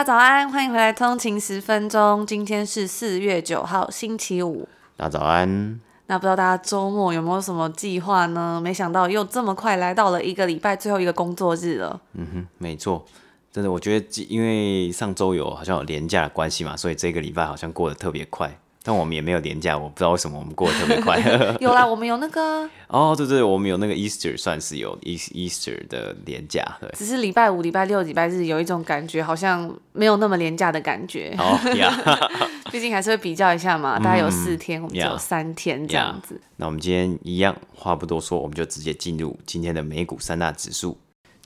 家早安，欢迎回来通勤十分钟。今天是四月九号，星期五。大家早安。那不知道大家周末有没有什么计划呢？没想到又这么快来到了一个礼拜最后一个工作日了。嗯哼，没错。真的，我觉得因为上周有好像有连假的关系嘛，所以这个礼拜好像过得特别快。但我们也没有连假，我不知道为什么我们过得特别快。有啦，我们有那个哦，对对，我们有那个 Easter，算是有 Easter 的连假。对，只是礼拜五、礼拜六、礼拜日有一种感觉，好像没有那么廉价的感觉。哦呀，毕竟还是会比较一下嘛，大概有四天，我们只有三天这样子。那我们今天一样，话不多说，我们就直接进入今天的美股三大指数。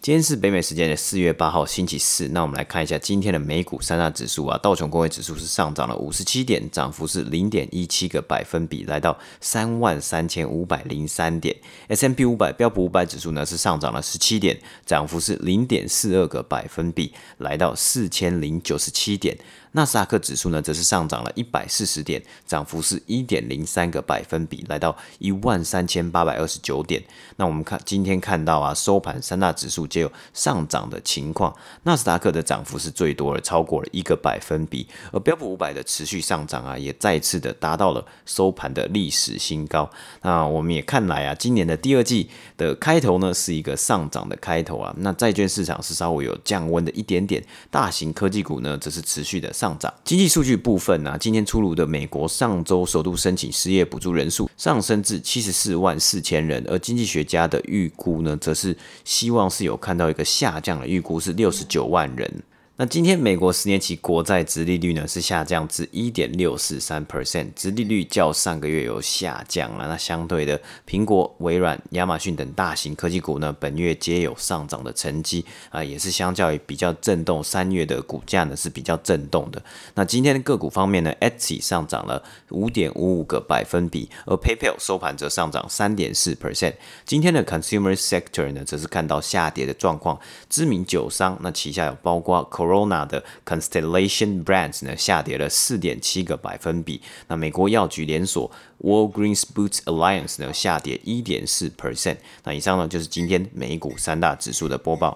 今天是北美时间的四月八号星期四，那我们来看一下今天的美股三大指数啊，道琼工业指数是上涨了五十七点，涨幅是零点一七个百分比，来到三万三千五百零三点。S M P 五百标普五百指数呢是上涨了十七点，涨幅是零点四二个百分比，来到四千零九十七点。纳斯达克指数呢，则是上涨了一百四十点，涨幅是一点零三个百分比，来到一万三千八百二十九点。那我们看今天看到啊，收盘三大指数皆有上涨的情况，纳斯达克的涨幅是最多的，超过了一个百分比，而标普五百的持续上涨啊，也再次的达到了收盘的历史新高。那我们也看来啊，今年的第二季的开头呢，是一个上涨的开头啊。那债券市场是稍微有降温的一点点，大型科技股呢，则是持续的上。上涨。经济数据部分呢、啊，今天出炉的美国上周首度申请失业补助人数上升至七十四万四千人，而经济学家的预估呢，则是希望是有看到一个下降的预估是六十九万人。那今天美国十年期国债殖利率呢，是下降至一点六四三 percent，殖利率较上个月有下降了。那相对的，苹果、微软、亚马逊等大型科技股呢，本月皆有上涨的成绩啊，也是相较于比较震动三月的股价呢是比较震动的。那今天的个股方面呢，Etsy 上涨了五点五五个百分比，而 PayPal 收盘则上涨三点四 percent。今天的 Consumer Sector 呢，则是看到下跌的状况，知名酒商那旗下有包括 Corona 的 Constellation Brands 呢，下跌了四点七个百分比。那美国药局连锁 Walgreens Boots Alliance 呢，下跌一点四 percent。那以上呢，就是今天美股三大指数的播报。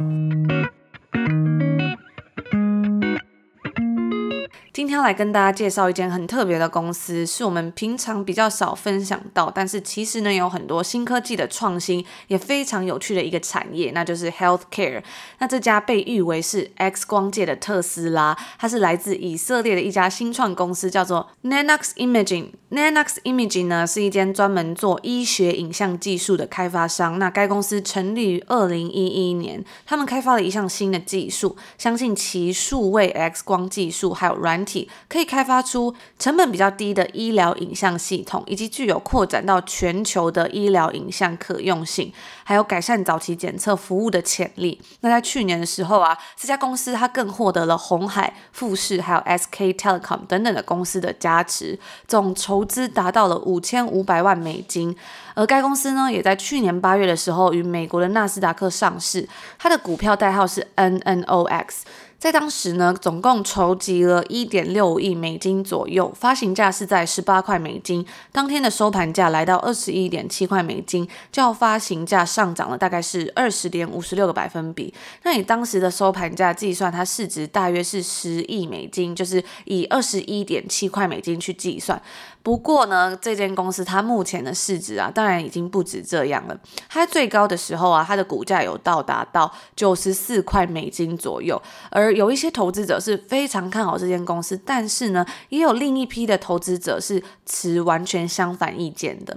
要来跟大家介绍一间很特别的公司，是我们平常比较少分享到，但是其实呢有很多新科技的创新，也非常有趣的一个产业，那就是 Healthcare。那这家被誉为是 X 光界的特斯拉，它是来自以色列的一家新创公司，叫做 Nanox Imaging。Nanox Imaging 呢是一间专门做医学影像技术的开发商。那该公司成立于二零一一年，他们开发了一项新的技术，相信其数位 X 光技术还有软体可以开发出成本比较低的医疗影像系统，以及具有扩展到全球的医疗影像可用性，还有改善早期检测服务的潜力。那在去年的时候啊，这家公司它更获得了红海、富士还有 SK Telecom 等等的公司的加持，总筹资达到了五千五百万美金。而该公司呢，也在去年八月的时候与美国的纳斯达克上市，它的股票代号是 NNOX。在当时呢，总共筹集了一点六亿美金左右，发行价是在十八块美金，当天的收盘价来到二十一点七块美金，较发行价上涨了大概是二十点五十六个百分比。那以当时的收盘价计算，它市值大约是十亿美金，就是以二十一点七块美金去计算。不过呢，这间公司它目前的市值啊，当然已经不止这样了。它最高的时候啊，它的股价有到达到九十四块美金左右。而有一些投资者是非常看好这间公司，但是呢，也有另一批的投资者是持完全相反意见的。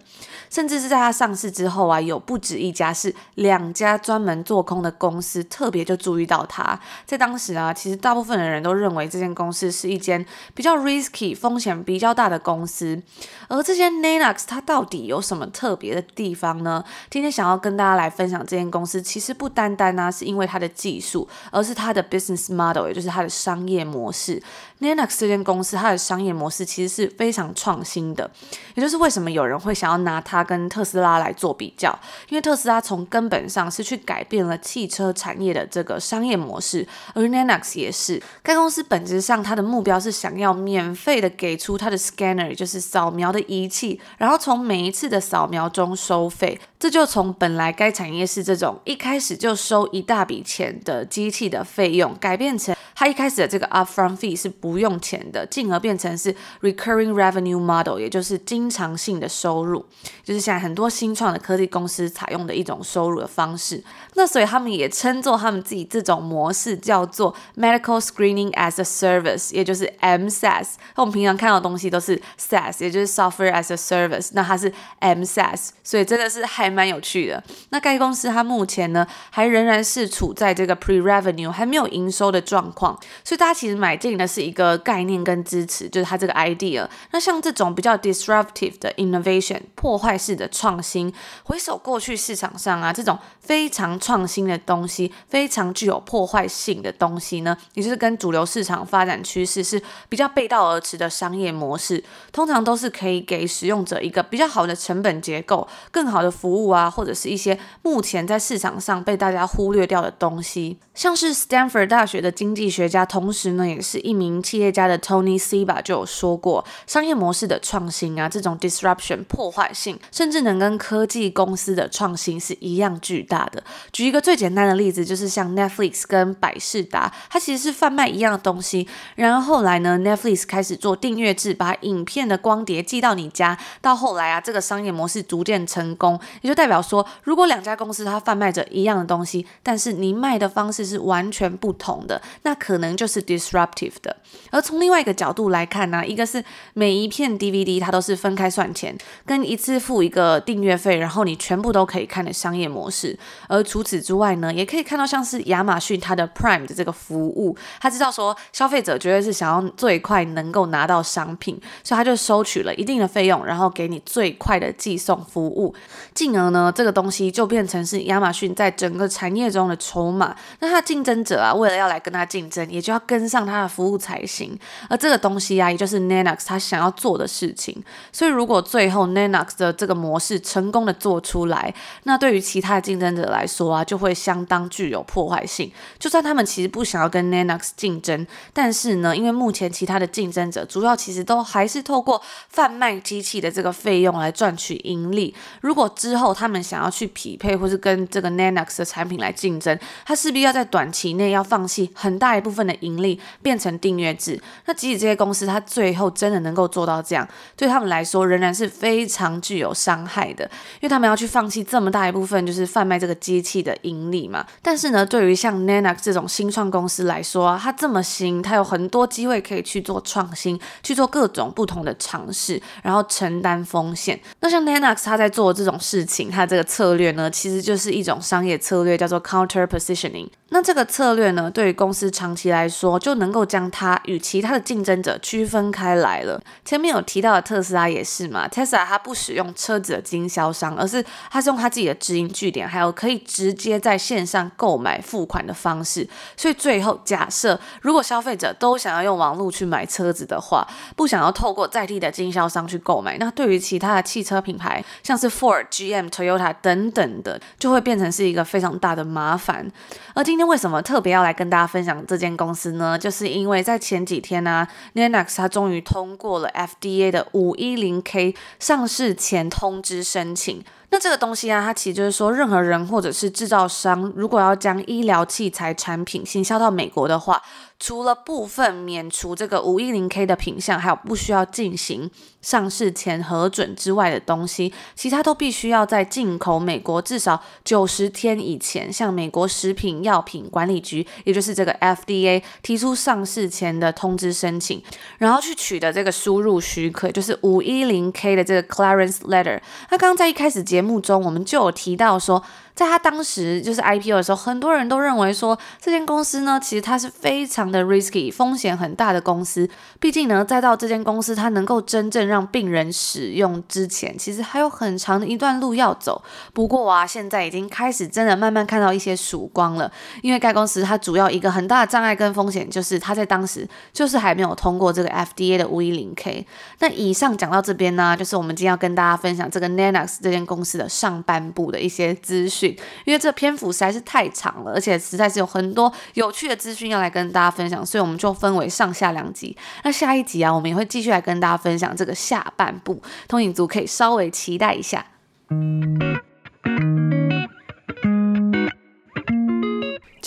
甚至是在它上市之后啊，有不止一家是两家专门做空的公司，特别就注意到它。在当时啊，其实大部分的人都认为这间公司是一间比较 risky、风险比较大的公司。而这间 Nanox 它到底有什么特别的地方呢？今天想要跟大家来分享这间公司，其实不单单呢、是因为它的技术，而是它的 business model，也就是它的商业模式。Nanox 这间公司它的商业模式其实是非常创新的，也就是为什么有人会想要拿它跟特斯拉来做比较，因为特斯拉从根本上是去改变了汽车产业的这个商业模式，而 Nanox 也是。该公司本质上它的目标是想要免费的给出它的 scanner，就是扫描的仪器，然后从每一次的扫描中收费。这就从本来该产业是这种一开始就收一大笔钱的机器的费用，改变成它一开始的这个 upfront fee 是不用钱的，进而变成是 recurring revenue model，也就是经常性的收入，就是现在很多新创的科技公司采用的一种收入的方式。那所以他们也称作他们自己这种模式叫做 medical screening as a service，也就是 MSAS。我们平常看到的东西都是 SaaS，也就是 software as a service，那它是 MSaaS，所以真的是还。蛮有趣的。那该公司它目前呢，还仍然是处在这个 pre-revenue 还没有营收的状况，所以大家其实买进的是一个概念跟支持，就是它这个 idea。那像这种比较 disruptive 的 innovation 破坏式的创新，回首过去市场上啊，这种非常创新的东西，非常具有破坏性的东西呢，也就是跟主流市场发展趋势是比较背道而驰的商业模式，通常都是可以给使用者一个比较好的成本结构，更好的服务。啊，或者是一些目前在市场上被大家忽略掉的东西，像是 Stanford 大学的经济学家，同时呢也是一名企业家的 Tony Seba 就有说过，商业模式的创新啊，这种 disruption 破坏性，甚至能跟科技公司的创新是一样巨大的。举一个最简单的例子，就是像 Netflix 跟百视达，它其实是贩卖一样的东西，然后后来呢，Netflix 开始做订阅制，把影片的光碟寄到你家，到后来啊，这个商业模式逐渐成功。也就代表说，如果两家公司它贩卖着一样的东西，但是你卖的方式是完全不同的，那可能就是 disruptive 的。而从另外一个角度来看呢，一个是每一片 DVD 它都是分开算钱，跟一次付一个订阅费，然后你全部都可以看的商业模式。而除此之外呢，也可以看到像是亚马逊它的 Prime 的这个服务，他知道说消费者绝对是想要最快能够拿到商品，所以他就收取了一定的费用，然后给你最快的寄送服务，进而。呢，这个东西就变成是亚马逊在整个产业中的筹码。那它竞争者啊，为了要来跟它竞争，也就要跟上它的服务才行。而这个东西啊，也就是 Nanox 它想要做的事情。所以，如果最后 Nanox 的这个模式成功的做出来，那对于其他的竞争者来说啊，就会相当具有破坏性。就算他们其实不想要跟 Nanox 竞争，但是呢，因为目前其他的竞争者主要其实都还是透过贩卖机器的这个费用来赚取盈利。如果之后，他们想要去匹配，或是跟这个 Nanox 的产品来竞争，他势必要在短期内要放弃很大一部分的盈利，变成订阅制。那即使这些公司，它最后真的能够做到这样，对他们来说仍然是非常具有伤害的，因为他们要去放弃这么大一部分，就是贩卖这个机器的盈利嘛。但是呢，对于像 Nanox 这种新创公司来说啊，它这么新，它有很多机会可以去做创新，去做各种不同的尝尝试，然后承担风险。那像 Nanox 他在做这种事情。他这个策略呢，其实就是一种商业策略，叫做 counter positioning。那这个策略呢，对于公司长期来说，就能够将它与其他的竞争者区分开来了。前面有提到的特斯拉也是嘛，Tesla 它不使用车子的经销商，而是它是用它自己的直营据点，还有可以直接在线上购买付款的方式。所以最后假设，如果消费者都想要用网络去买车子的话，不想要透过在地的经销商去购买，那对于其他的汽车品牌，像是 Ford、GM、Toyota 等等的，就会变成是一个非常大的麻烦。而今为什么特别要来跟大家分享这间公司呢？就是因为在前几天呢、，Nanox 它终于通过了 FDA 的 510K 上市前通知申请。那这个东西啊，它其实就是说，任何人或者是制造商，如果要将医疗器材产品行销到美国的话，除了部分免除这个 510K 的品项，还有不需要进行上市前核准之外的东西，其他都必须要在进口美国至少九十天以前，向美国食品药品管理局，也就是这个 FDA 提出上市前的通知申请，然后去取得这个输入许可，就是 510K 的这个 clarance Letter。那刚刚在一开始节目中，我们就有提到说。在他当时就是 IPO 的时候，很多人都认为说这间公司呢，其实它是非常的 risky，风险很大的公司。毕竟呢，再到这间公司它能够真正让病人使用之前，其实还有很长的一段路要走。不过啊，现在已经开始真的慢慢看到一些曙光了。因为该公司它主要一个很大的障碍跟风险，就是它在当时就是还没有通过这个 FDA 的 510K。那以上讲到这边呢，就是我们今天要跟大家分享这个 Nanox 这间公司的上半部的一些资讯。因为这篇幅实在是太长了，而且实在是有很多有趣的资讯要来跟大家分享，所以我们就分为上下两集。那下一集啊，我们也会继续来跟大家分享这个下半部，通影族可以稍微期待一下。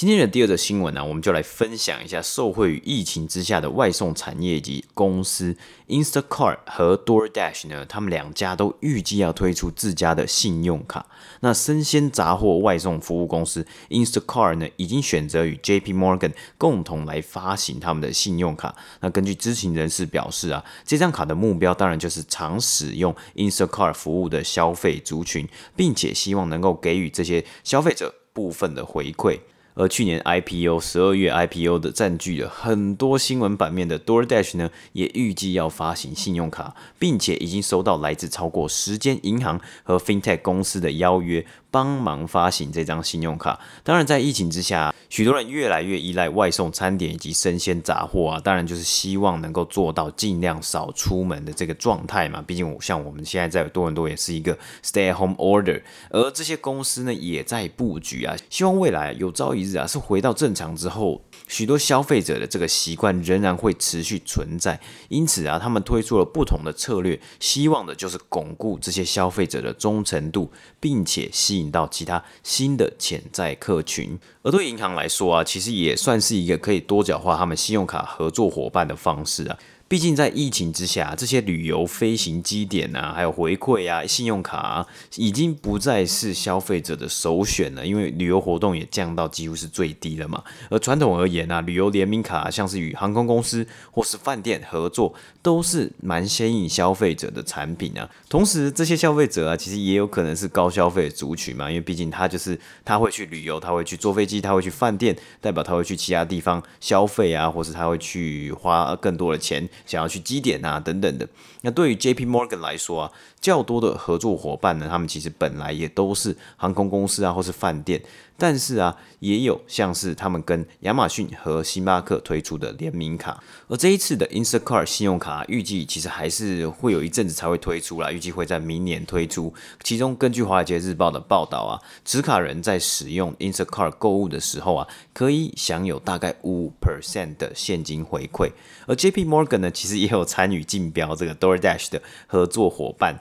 今天的第二则新闻呢、我们就来分享一下受惠于疫情之下的外送产业及公司 Instacart 和 DoorDash 呢，他们两家都预计要推出自家的信用卡。那生鲜杂货外送服务公司 Instacart 呢，已经选择与 JP Morgan 共同来发行他们的信用卡。那根据知情人士表示啊，这张卡的目标当然就是常使用 Instacart 服务的消费族群，并且希望能够给予这些消费者部分的回馈。而去年 IPO 十二月 IPO 的占据了很多新闻版面的 DoorDash 呢，也预计要发行信用卡，并且已经收到来自超过十间银行和 FinTech 公司的邀约。帮忙发行这张信用卡。当然，在疫情之下，许多人越来越依赖外送餐点以及生鲜杂货啊。当然，就是希望能够做到尽量少出门的这个状态嘛。毕竟，像我们现在在多伦多也是一个 Stay at Home Order，而这些公司呢，也在布局啊，希望未来有朝一是回到正常之后。许多消费者的这个习惯仍然会持续存在，因此啊，他们推出了不同的策略，希望的就是巩固这些消费者的忠诚度，并且吸引到其他新的潜在客群。而对银行来说啊，其实也算是一个可以多角化他们信用卡合作伙伴的方式啊。毕竟在疫情之下，这些旅游飞行基点啊，还有回馈啊、信用卡，已经不再是消费者的首选了。因为旅游活动也降到几乎是最低了嘛。而传统而言啊，旅游联名卡像是与航空公司或是饭店合作，都是蛮吸引消费者的产品啊。同时，这些消费者啊，其实也有可能是高消费族群嘛。因为毕竟他就是他会去旅游，他会去坐飞机，他会去饭店，代表他会去其他地方消费啊，或是他会去花更多的钱。想要去基点啊等等的，那对于 JP Morgan 来说啊，较多的合作伙伴呢，他们其实本来也都是航空公司啊，或是饭店。但是啊，也有像是他们跟亚马逊和星巴克推出的联名卡，而这一次的 Instacart 信用卡预计其实还是会有一阵子才会推出啦，预计会在明年推出。其中根据华尔街日报的报道啊，持卡人在使用 Instacart 购物的时候啊，可以享有大概五 percent 的现金回馈。而 JP Morgan 呢，其实也有参与竞标这个 DoorDash 的合作伙伴。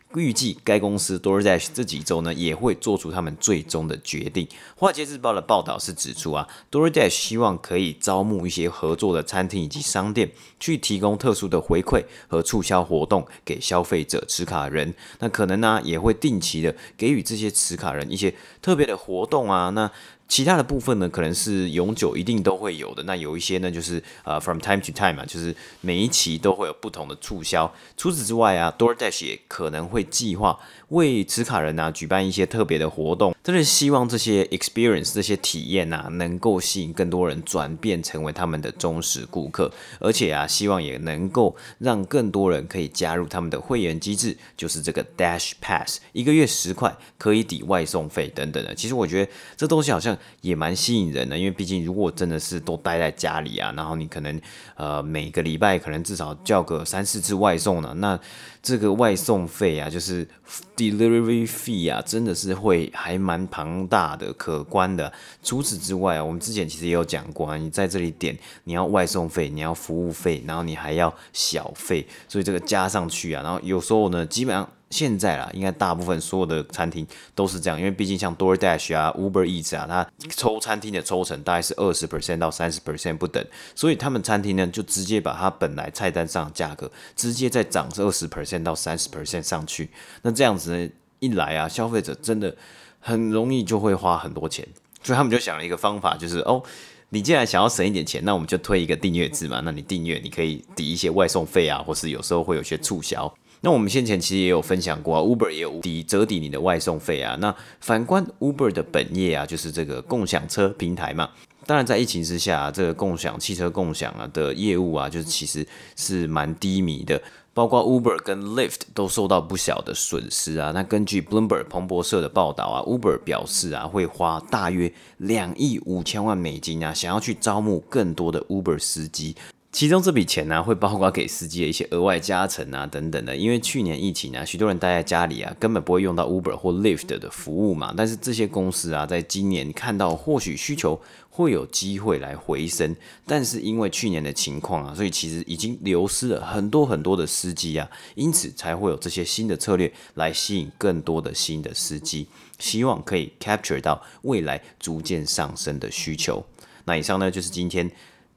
预计该公司 DoorDash 这几周呢，也会做出他们最终的决定。华尔街日报的报道是指出啊，DoorDash 希望可以招募一些合作的餐厅以及商店，去提供特殊的回馈和促销活动给消费者持卡人。那可能呢、也会定期的给予这些持卡人一些特别的活动啊。那其他的部分呢，可能是永久一定都会有的。那有一些呢，就是呃，from time to time 嘛，就是每一期都会有不同的促销。除此之外啊，DoorDash 也可能会计划为持卡人啊举办一些特别的活动，真的希望这些 experience 这些体验啊，能够吸引更多人转变成为他们的忠实顾客。而且啊，希望也能够让更多人可以加入他们的会员机制，就是这个 Dash Pass，一个月十块可以抵外送费等等的。其实我觉得这东西好像。也蛮吸引人的，因为毕竟如果真的是都待在家里啊，然后你可能呃每个礼拜可能至少叫个三四次外送呢，那这个外送费啊，就是 delivery fee 啊，真的是会还蛮庞大的、可观的。除此之外啊，我们之前其实也有讲过啊，你在这里点，你要外送费，你要服务费，然后你还要小费，所以这个加上去啊，然后有时候呢，基本上。现在啦，应该大部分所有的餐厅都是这样，因为毕竟像 DoorDash 啊、Uber Eats 啊，它抽餐厅的抽成大概是二十 percent 到三十 percent 不等，所以他们餐厅呢就直接把它本来菜单上的价格直接再涨二十 percent 到三十 percent 上去。那这样子呢，一来啊，消费者真的很容易就会花很多钱，所以他们就想了一个方法，就是哦，你既然想要省一点钱，那我们就推一个订阅制嘛，那你订阅你可以抵一些外送费啊，或是有时候会有些促销。那我们先前其实也有分享过啊，Uber 也有抵折抵你的外送费啊。那反观 Uber 的本业啊，就是这个共享车平台嘛。当然，在疫情之下，这个共享汽车共享啊的业务啊，就是其实是蛮低迷的。包括 Uber 跟 Lyft 都受到不小的损失啊。那根据 Bloomberg 彭博社的报道啊，Uber 表示啊，会花大约两亿五千万美金啊，想要去招募更多的 Uber 司机。其中这笔钱呢、会包括给司机的一些额外加成啊，等等的。因为去年疫情啊，许多人待在家里啊，根本不会用到 Uber 或 Lyft 的服务嘛。但是这些公司啊，在今年看到或许需求会有机会来回升，但是因为去年的情况啊，所以其实已经流失了很多很多的司机啊，因此才会有这些新的策略来吸引更多的新的司机，希望可以 capture 到未来逐渐上升的需求。那以上呢，就是今天。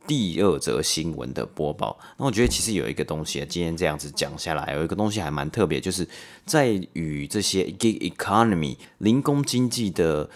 第二则新闻的播报，那我觉得其实有一个东西，今天这样子讲下来，有一个东西还蛮特别，就是在与这些 gig economy 零工经济的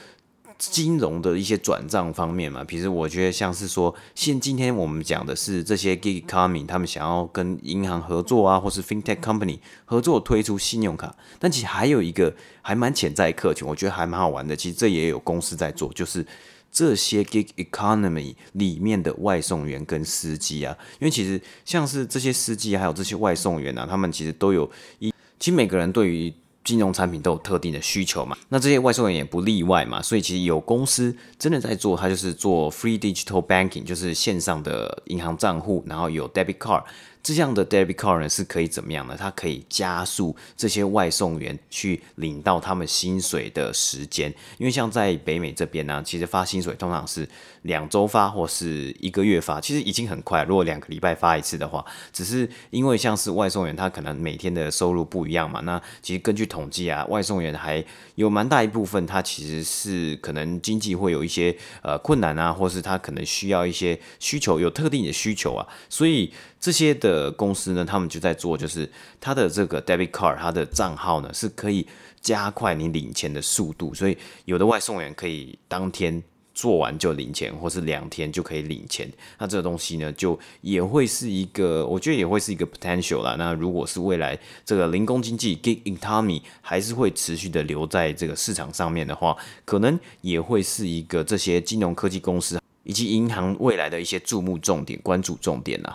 金融的一些转账方面嘛，其实我觉得像是说，现今天我们讲的是这些 gig economy 他们想要跟银行合作啊，或是 fintech company 合作推出信用卡，但其实还有一个还蛮潜在客群，我觉得还蛮好玩的，其实这也有公司在做，就是。这些 gig economy 里面的外送员跟司机啊，因为其实像是这些司机还有这些外送员啊，他们其实都有一，其实每个人对于金融产品都有特定的需求嘛，那这些外送员也不例外嘛，所以其实有公司真的在做，它就是做 free digital banking，就是线上的银行账户，然后有 debit card。这样的 debit card 呢，是可以怎么样呢？它可以加速这些外送员去领到他们薪水的时间，因为像在北美这边呢，其实发薪水通常是两周发或是一个月发，其实已经很快。如果两个礼拜发一次的话，只是因为像是外送员，他可能每天的收入不一样嘛。那其实根据统计啊，外送员还有蛮大一部分，他其实是可能经济会有一些呃困难啊，或是他可能需要一些需求，有特定的需求啊，所以。这些的的公司呢，他们就在做，就是他的这个 debit card，他的账号呢是可以加快你领钱的速度，所以有的外送员可以当天做完就领钱，或是两天就可以领钱。那这个东西呢，就也会是一个，我觉得也会是一个 potential 啦。那如果是未来这个零工经济 gig economy 还是会持续的留在这个市场上面的话，可能也会是一个这些金融科技公司。以及银行未来的一些注目重点、关注重点啊。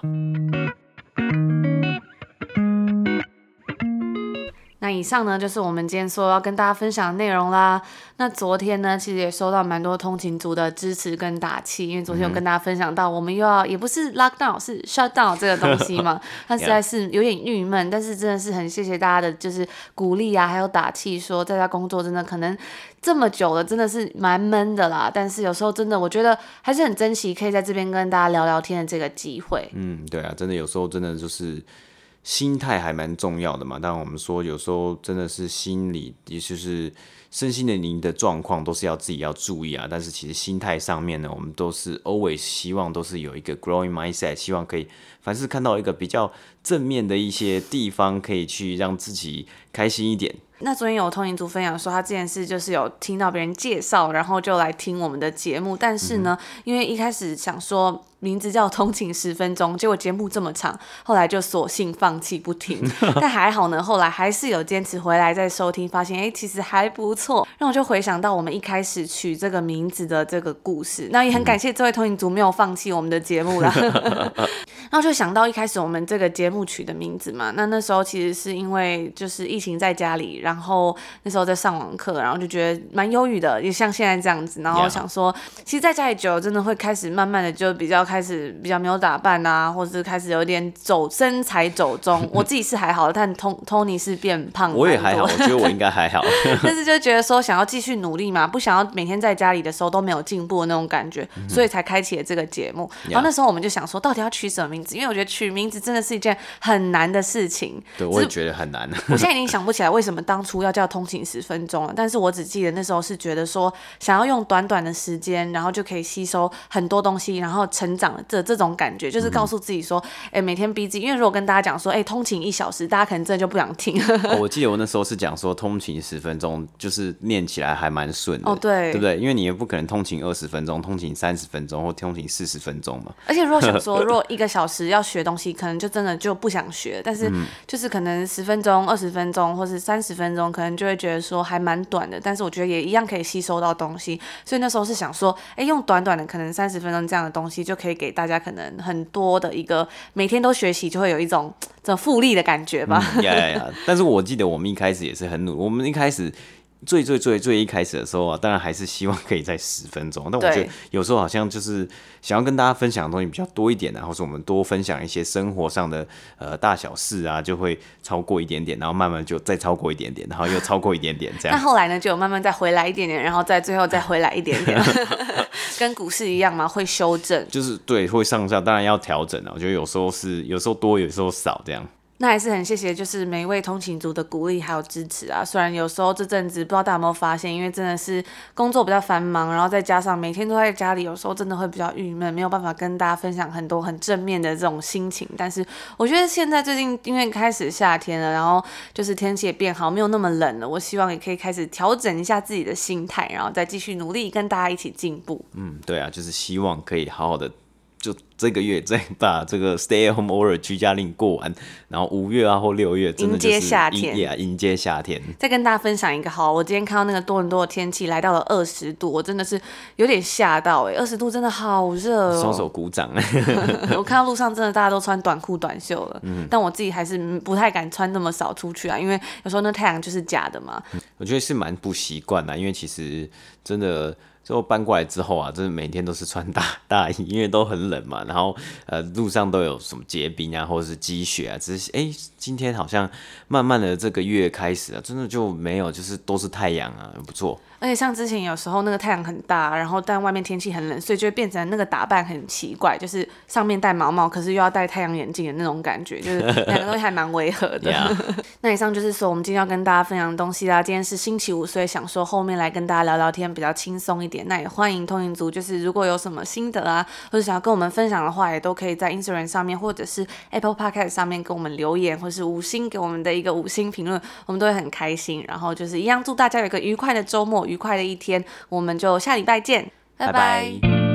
以上呢，就是我们今天说要跟大家分享的内容啦。那昨天呢，其实也收到蛮多通勤族的支持跟打气，因为昨天有跟大家分享到，我们又要也不是 lockdown，是 shutdown 这个东西嘛，它实在是有点郁闷。但是真的是很谢谢大家的，就是鼓励啊，还有打气，说在家工作真的可能这么久了，真的是蛮闷的啦。但是有时候真的，我觉得还是很珍惜可以在这边跟大家聊聊天的这个机会。嗯，对啊，真的有时候真的就是。心态还蛮重要的嘛，但我们说有时候真的是心理，也就是身心灵的状况，都是要自己要注意啊。但是其实心态上面呢，我们都是 always 希望都是有一个 growing mindset，希望可以凡是看到一个比较正面的一些地方，可以去让自己开心一点。那昨天有通勤族分享说，他这件事就是有听到别人介绍，然后就来听我们的节目。但是呢，因为一开始想说名字叫通勤十分钟，结果节目这么长，后来就索性放弃不听。但还好呢，后来还是有坚持回来再收听，发现哎、欸，其实还不错。让我就回想到我们一开始取这个名字的这个故事。那也很感谢这位通勤族没有放弃我们的节目啦。然后就想到一开始我们这个节目取的名字嘛，那那时候其实是因为就是疫情在家里，然后那时候在上网课，然后就觉得蛮忧郁的，也像现在这样子。然后想说，其实在家里久了，真的会开始慢慢的就比较开始比较没有打扮啊，或者是开始有点走身材走中。我自己是还好，但 Tony 是变胖。我也还好，我觉得我应该还好。但是就觉得说想要继续努力嘛，不想要每天在家里的时候都没有进步的那种感觉，所以才开启了这个节目。然后那时候我们就想说，到底要取什么名字？因为我觉得取名字真的是一件很难的事情。对，我也觉得很难。我现在已经想不起来为什么当初要叫。通勤十分钟了，但是我只记得那时候是觉得说，想要用短短的时间，然后就可以吸收很多东西，然后成长的这这种感觉，就是告诉自己说，哎、嗯欸，每天逼自己。因为如果跟大家讲说，哎、欸，通勤一小时，大家可能真的就不想听。哦、我记得我那时候是讲说，通勤十分钟，就是念起来还蛮顺的。哦，对，对不对？因为你也不可能通勤二十分钟，通勤三十分钟或通勤四十分钟嘛。而且如果想说，如果一个小时要学东西，可能就真的就不想学。但是就是可能十分钟、二十分钟，或是三十分钟，可能就会觉得说还蛮短的。但是我觉得也一样可以吸收到东西。所以那时候是想说，哎，用短短的可能三十分钟这样的东西，就可以可以给大家可能很多的一个每天都学习，就会有一种这复利的感觉吧。呀呀呀！但是我记得我们一开始也是很努，我们一开始。最最最最一开始的时候啊，当然还是希望可以在十分钟。但我觉得有时候好像就是想要跟大家分享的东西比较多一点，然后是我们多分享一些生活上的呃大小事啊，就会超过一点点，然后慢慢就再超过一点点，然后又超过一点点这样。那后来呢，就慢慢再回来一点点，然后再最后再回来一点点，跟股市一样嘛，会修正。就是对，会上下，当然要调整啊。我觉得有时候是有时候多，有时候少这样。那还是很谢谢，就是每一位通勤族的鼓励还有支持啊。虽然有时候这阵子不知道大家有没有发现，因为真的是工作比较繁忙，然后再加上每天都在家里，有时候真的会比较郁闷，没有办法跟大家分享很多很正面的这种心情。但是我觉得现在最近因为开始夏天了，然后就是天气也变好，没有那么冷了。我希望也可以开始调整一下自己的心态，然后再继续努力跟大家一起进步。嗯，对啊，就是希望可以好好的。就这个月再把这个 stay at home order 居家令过完，然后五月啊或六月真的就是迎接夏天，迎，迎接夏天。再跟大家分享一个好，我今天看到那个多伦多的天气来到了二十度，我真的是有点吓到哎，二十度真的好热哦，双手鼓掌。我看到路上真的大家都穿短裤短袖了，嗯，但我自己还是不太敢穿那么少出去啊，因为有时候那太阳就是假的嘛。我觉得是蛮不习惯的，因为其实真的。之后搬过来之后啊，就是每天都是穿大 大衣，因为都很冷嘛。然后呃，路上都有什么结冰啊，或者是积雪啊。只是哎，今天好像慢慢的这个月开始啊，真的就没有，就是都是太阳啊，很不错。而且像之前有时候那个太阳很大，然后但外面天气很冷，所以就会变成那个打扮很奇怪，就是上面戴毛毛，可是又要戴太阳眼镜的那种感觉，就是 两个东西还蛮违和的。那以上就是说我们今天要跟大家分享的东西啦。今天是星期五，所以想说后面来跟大家聊聊天，比较轻松一点。那也欢迎通勤族，就是如果有什么心得啊，或者想要跟我们分享的话，也都可以在 Instagram 上面或者是 Apple Podcast 上面跟我们留言，或是五星给我们的一个五星评论，我们都会很开心。然后就是一样，祝大家有一个愉快的周末，愉快的一天。我们就下礼拜见，拜拜。拜拜。